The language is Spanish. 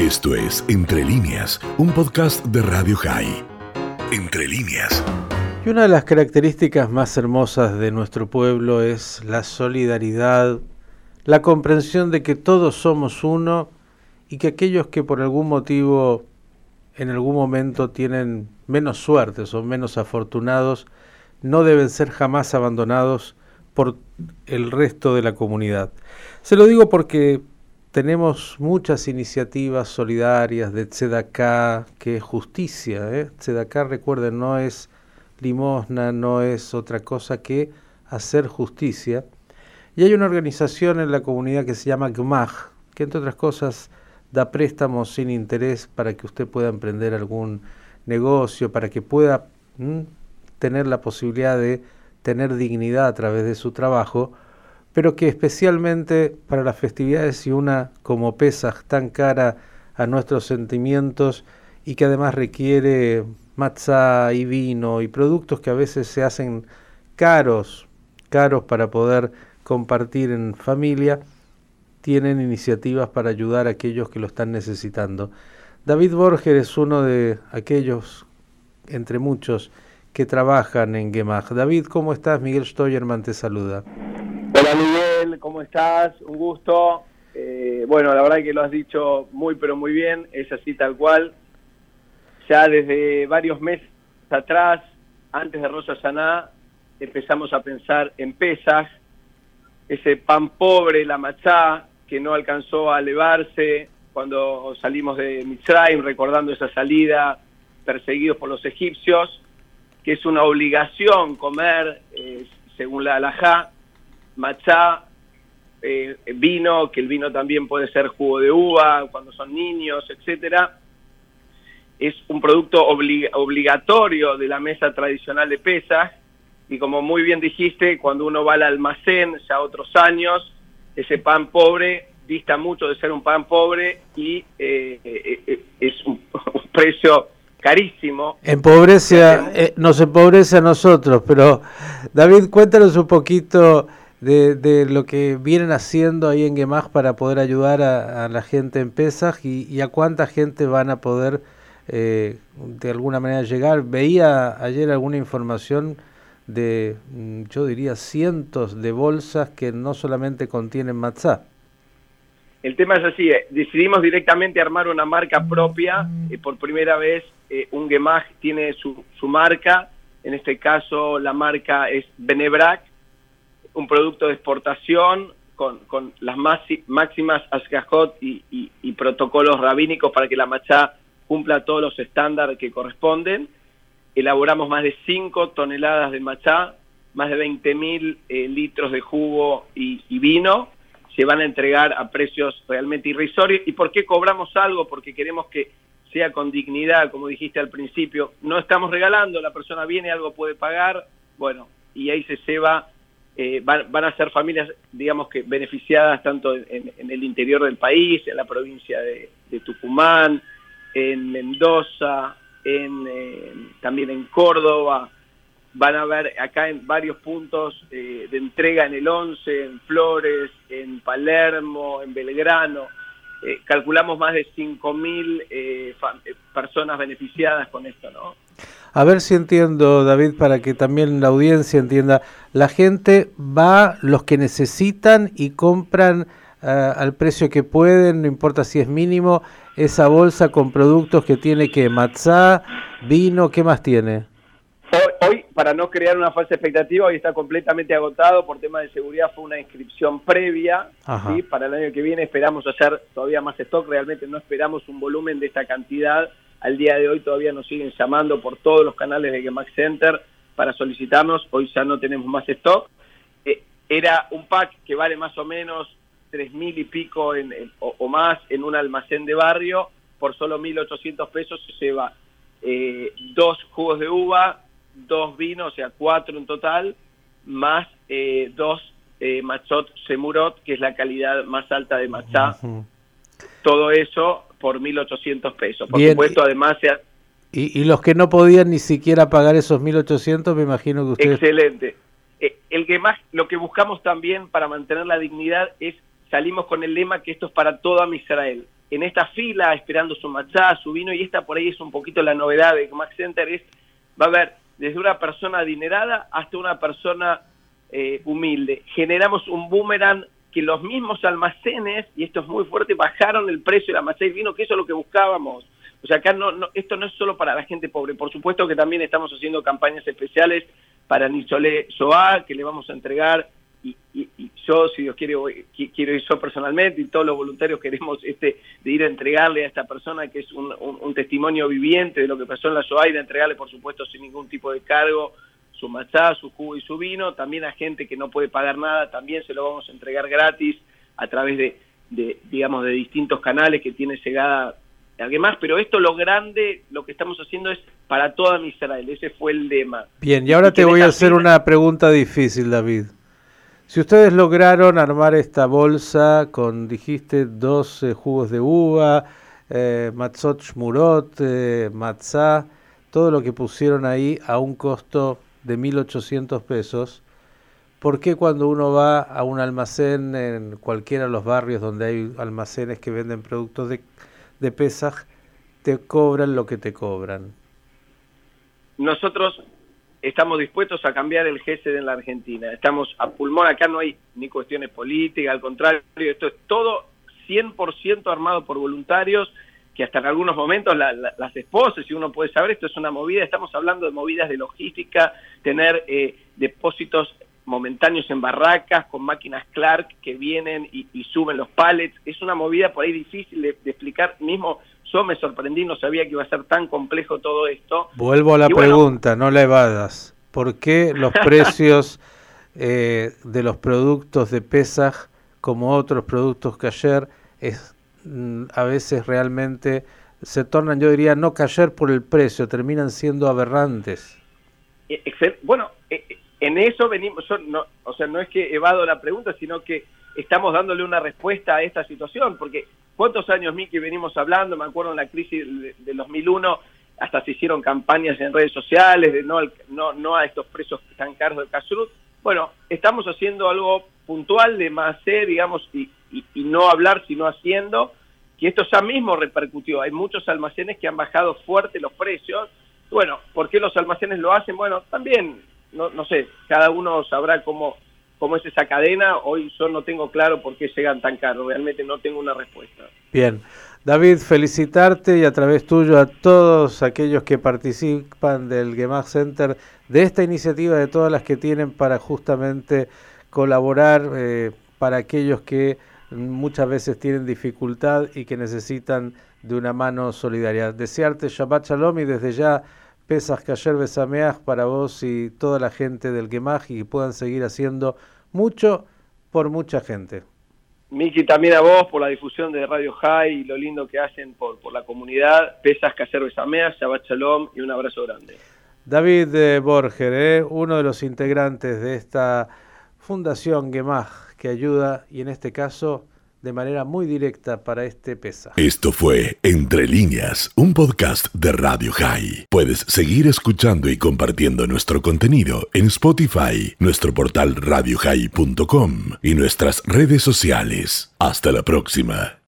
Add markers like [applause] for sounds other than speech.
Esto es Entre líneas, un podcast de Radio High. Entre líneas. Y una de las características más hermosas de nuestro pueblo es la solidaridad, la comprensión de que todos somos uno y que aquellos que por algún motivo en algún momento tienen menos suerte, son menos afortunados, no deben ser jamás abandonados por el resto de la comunidad. Se lo digo porque tenemos muchas iniciativas solidarias de Tzedaká, que es justicia. ¿eh? Tzedaká, recuerden, no es limosna, no es otra cosa que hacer justicia. Y hay una organización en la comunidad que se llama GMAG, que entre otras cosas da préstamos sin interés para que usted pueda emprender algún negocio, para que pueda tener la posibilidad de tener dignidad a través de su trabajo pero que especialmente para las festividades y una como Pesach tan cara a nuestros sentimientos y que además requiere matzá y vino y productos que a veces se hacen caros, caros para poder compartir en familia, tienen iniciativas para ayudar a aquellos que lo están necesitando. David Borger es uno de aquellos, entre muchos, que trabajan en Gemach. David, ¿cómo estás? Miguel Stoyerman te saluda. Hola Miguel, ¿cómo estás? Un gusto. Eh, bueno, la verdad que lo has dicho muy pero muy bien, es así tal cual. Ya desde varios meses atrás, antes de Rosa Saná, empezamos a pensar en pesas, ese pan pobre, la machá, que no alcanzó a elevarse cuando salimos de Mitzrayim, recordando esa salida, perseguidos por los egipcios, que es una obligación comer, eh, según la halajá, matcha, eh, vino, que el vino también puede ser jugo de uva cuando son niños, etcétera. Es un producto obligatorio de la mesa tradicional de pesas y como muy bien dijiste, cuando uno va al almacén ya otros años, ese pan pobre dista mucho de ser un pan pobre y eh, eh, es [laughs] un, precio carísimo. Empobrece, nos empobrece a nosotros, pero David, cuéntanos un poquito de, de, lo que vienen haciendo ahí en Gemag para poder ayudar a, la gente en Pesaj y, a cuánta gente van a poder eh, de alguna manera llegar. Veía ayer alguna información de, mm, yo diría, cientos de bolsas que no solamente contienen matzá. El tema es así, eh, decidimos directamente armar una marca propia, y por primera vez eh, un Gemag tiene su, su marca, en este caso la marca es Benebrac, un producto de exportación con, con las máximas ascajot y, y, protocolos rabínicos para que la machá cumpla todos los estándares que corresponden. Elaboramos más de 5 toneladas de machá, más de 20 mil eh, litros de jugo y, y vino. Se van a entregar a precios realmente irrisorios. ¿Y por qué cobramos algo? Porque queremos que sea con dignidad, como dijiste al principio. No estamos regalando, la persona viene, algo puede pagar, bueno, y ahí se ceba eh, van, a ser familias, digamos que beneficiadas tanto en, el interior del país, en la provincia de, Tucumán, en Mendoza, en, también en Córdoba. Van a ver acá en varios puntos eh, de entrega en el 11, en Flores, en Palermo, en Belgrano. Eh, calculamos más de 5.000 eh, personas beneficiadas con esto, ¿no? A ver si entiendo, David, para que también la audiencia entienda. La gente va, los que necesitan y compran eh, al precio que pueden, no importa si es mínimo, esa bolsa con productos que tiene que matzá, vino, ¿qué más tiene? Hoy, para no crear una falsa expectativa, hoy está completamente agotado por tema de seguridad, fue una inscripción previa, ¿sí? para el año que viene esperamos hacer todavía más stock, realmente no esperamos un volumen de esta cantidad al día de hoy todavía nos siguen llamando por todos los canales de Gemax Center para solicitarnos. Hoy ya no tenemos más stock. Eh, era un pack que vale más o menos tres mil y pico en, o, más en un almacén de barrio. Por solo 1.800 pesos se lleva eh, dos jugos de uva, dos vinos, o sea, cuatro en total, más eh, dos machot semurot, que es la calidad más alta de machá. Todo eso por 1.800 pesos. Por supuesto, además... y, y, los que no podían ni siquiera pagar esos 1.800, me imagino que ustedes... Excelente. Eh, el que más, lo que buscamos también para mantener la dignidad es, salimos con el lema que esto es para toda Israel. en esta fila esperando su machá, su vino, y esta por ahí es un poquito la novedad de Max Center, es, va a haber desde una persona adinerada hasta una persona eh, humilde. Generamos un boomerang que los mismos almacenes, y esto es muy fuerte, bajaron el precio de la machá y vino, que eso es lo que buscábamos. O sea, acá no, esto no es solo para la gente pobre, por supuesto que también estamos haciendo campañas especiales para Nisolé Soa, que le vamos a entregar y, yo, si Dios quiere, quiero ir yo personalmente y todos los voluntarios queremos [laughs] este de ir a entregarle a esta persona que es un, testimonio viviente de lo que pasó en la SOA y de entregarle, por supuesto, sin ningún tipo de cargo, su machá, su jugo y su vino. También a gente que no puede pagar nada, también se lo vamos a entregar gratis a través de, de digamos, de distintos canales que tiene llegada alguien más, pero esto lo grande, lo que estamos haciendo es para toda Israel, ese fue el lema. Bien, y ahora te voy a hacer una pregunta difícil, David. Si ustedes lograron armar esta bolsa con, dijiste, 12 jugos de uva, eh, matzot shmurot, eh, todo lo que pusieron ahí a un costo de 1.800 pesos, ¿por qué cuando uno va a un almacén en cualquiera de los barrios donde hay almacenes que venden productos de, de Pesaj, te cobran lo que te cobran? Nosotros estamos dispuestos a cambiar el GESED en la Argentina. Estamos a pulmón, acá no hay ni cuestiones políticas, al contrario, esto es todo 100% armado por voluntarios, que hasta en algunos momentos las esposas, si uno puede saber, esto es una movida, estamos hablando de movidas de logística, tener eh, depósitos momentáneos en barracas con máquinas Clark que vienen y, suben los pallets, es una movida por ahí difícil de explicar, mismo yo me sorprendí, no sabía que iba a ser tan complejo todo esto. Vuelvo a la pregunta, no la evadas. ¿Por qué los [laughs] precios eh, de los productos de Pesaj, como otros productos que ayer, es, mm, a veces realmente se tornan, yo diría, no cayer por el precio, terminan siendo aberrantes? E, bueno, e, e, en eso venimos, no, o sea, no es que evado la pregunta, sino que estamos dándole una respuesta a esta situación, porque ¿Cuántos años, Miki, venimos hablando? Me acuerdo en la crisis del 2001, hasta se hicieron campañas en redes sociales de no, no, no a estos precios tan caros del Casrut. Bueno, estamos haciendo algo puntual de más ser, digamos, y, no hablar, sino haciendo, que esto ya mismo repercutió. Hay muchos almacenes que han bajado fuerte los precios. Bueno, ¿por qué los almacenes lo hacen? Bueno, también, no, no sé, cada uno sabrá cómo cómo es esa cadena, hoy yo no tengo claro por qué llegan tan caros, realmente no tengo una respuesta. Bien, David, felicitarte y a través tuyo a todos aquellos que participan del Gemag Center, de esta iniciativa, de todas las que tienen para justamente colaborar eh, para aquellos que muchas veces tienen dificultad y que necesitan de una mano solidaria. Desearte Shabbat Shalom y desde ya Pesas Kayer Besameach para vos y toda la gente del Gemaj y que puedan seguir haciendo mucho por mucha gente. Miki, también a vos por la difusión de Radio High y lo lindo que hacen por, por la comunidad. Pesas Kayer Besameach, Shabbat Shalom y un abrazo grande. David eh, Borger, eh, uno de los integrantes de esta fundación Gemaj que ayuda y en este caso de manera muy directa para este pesa. Esto fue Entre líneas, un podcast de Radio High. Puedes seguir escuchando y compartiendo nuestro contenido en Spotify, nuestro portal radiohigh.com y nuestras redes sociales. Hasta la próxima.